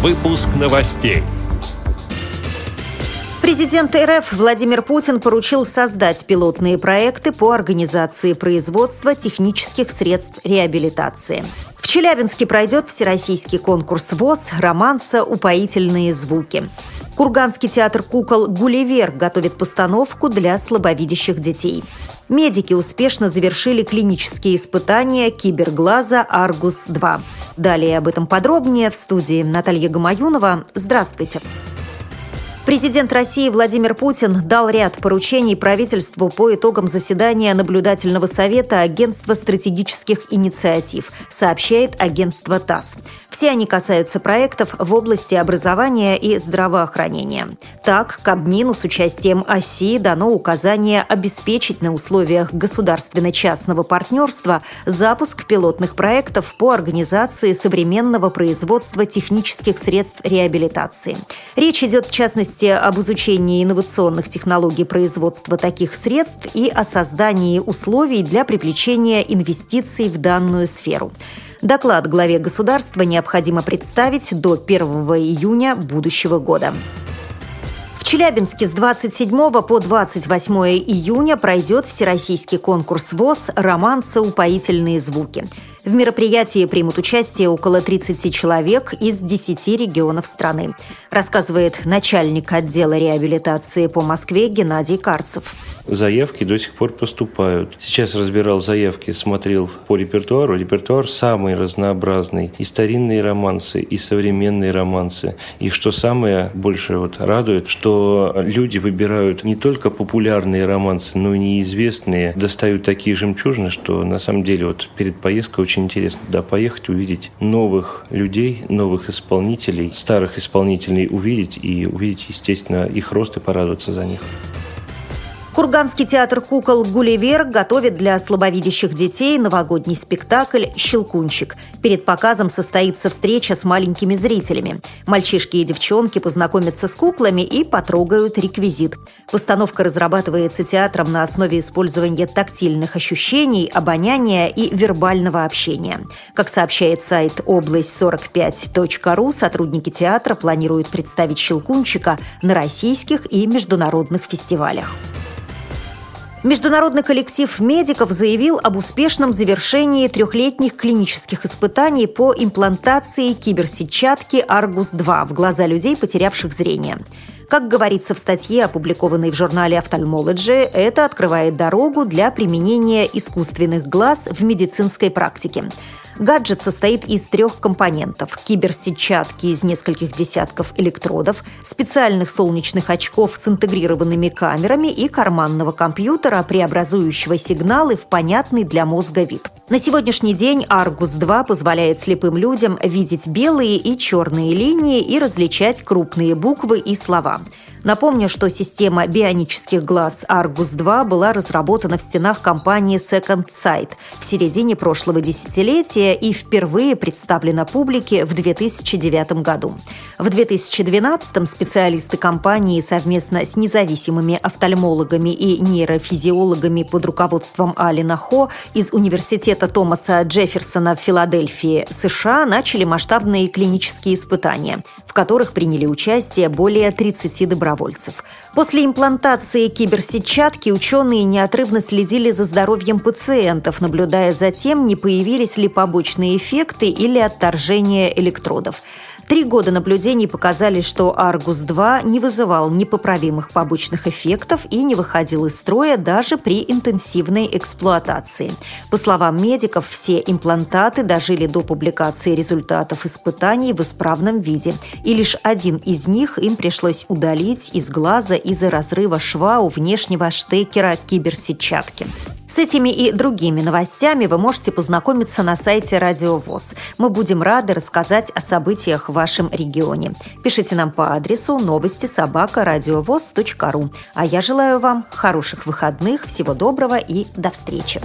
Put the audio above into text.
Выпуск новостей. Президент РФ Владимир Путин поручил создать пилотные проекты по организации производства технических средств реабилитации. В Челябинске пройдет всероссийский конкурс ВОЗ «Романса. Упоительные звуки». Курганский театр кукол «Гулливер» готовит постановку для слабовидящих детей. Медики успешно завершили клинические испытания киберглаза «Аргус-2». Далее об этом подробнее в студии Наталья Гамаюнова. Здравствуйте. Здравствуйте. Президент России Владимир Путин дал ряд поручений правительству по итогам заседания наблюдательного совета Агентства стратегических инициатив, сообщает агентство ТАСС. Все они касаются проектов в области образования и здравоохранения. Так, Кабмину с участием ОСИ дано указание обеспечить на условиях государственно-частного партнерства запуск пилотных проектов по организации современного производства технических средств реабилитации. Речь идет, в частности, частности об изучении инновационных технологий производства таких средств и о создании условий для привлечения инвестиций в данную сферу. Доклад главе государства необходимо представить до 1 июня будущего года. В Челябинске с 27 по 28 июня пройдет всероссийский конкурс ВОЗ «Романсы. Упоительные звуки». В мероприятии примут участие около 30 человек из 10 регионов страны, рассказывает начальник отдела реабилитации по Москве Геннадий Карцев заявки до сих пор поступают. Сейчас разбирал заявки, смотрел по репертуару. Репертуар самый разнообразный. И старинные романсы, и современные романсы. И что самое больше вот радует, что люди выбирают не только популярные романсы, но и неизвестные. Достают такие жемчужины, что на самом деле вот перед поездкой очень интересно туда поехать, увидеть новых людей, новых исполнителей, старых исполнителей увидеть и увидеть, естественно, их рост и порадоваться за них. Курганский театр кукол «Гулливер» готовит для слабовидящих детей новогодний спектакль «Щелкунчик». Перед показом состоится встреча с маленькими зрителями. Мальчишки и девчонки познакомятся с куклами и потрогают реквизит. Постановка разрабатывается театром на основе использования тактильных ощущений, обоняния и вербального общения. Как сообщает сайт область45.ру, сотрудники театра планируют представить «Щелкунчика» на российских и международных фестивалях. Международный коллектив медиков заявил об успешном завершении трехлетних клинических испытаний по имплантации киберсетчатки «Аргус-2» в глаза людей, потерявших зрение. Как говорится в статье, опубликованной в журнале Ophthalmology, это открывает дорогу для применения искусственных глаз в медицинской практике. Гаджет состоит из трех компонентов – киберсетчатки из нескольких десятков электродов, специальных солнечных очков с интегрированными камерами и карманного компьютера, преобразующего сигналы в понятный для мозга вид. На сегодняшний день Argus-2 позволяет слепым людям видеть белые и черные линии и различать крупные буквы и слова. Напомню, что система бионических глаз Argus-2 была разработана в стенах компании Second Sight в середине прошлого десятилетия и впервые представлена публике в 2009 году. В 2012 специалисты компании совместно с независимыми офтальмологами и нейрофизиологами под руководством Алина Хо из Университета Томаса Джефферсона в Филадельфии, США, начали масштабные клинические испытания, в которых приняли участие более 30 добровольцев. После имплантации киберсетчатки ученые неотрывно следили за здоровьем пациентов, наблюдая за тем, не появились ли побочные эффекты или отторжение электродов. Три года наблюдений показали, что Аргус-2 не вызывал непоправимых побочных эффектов и не выходил из строя даже при интенсивной эксплуатации. По словам медиков, все имплантаты дожили до публикации результатов испытаний в исправном виде, и лишь один из них им пришлось удалить из глаза из-за разрыва шва у внешнего штекера киберсетчатки. С этими и другими новостями вы можете познакомиться на сайте Радио ВОЗ. Мы будем рады рассказать о событиях в вашем регионе. Пишите нам по адресу новости собака ру. А я желаю вам хороших выходных, всего доброго и до встречи.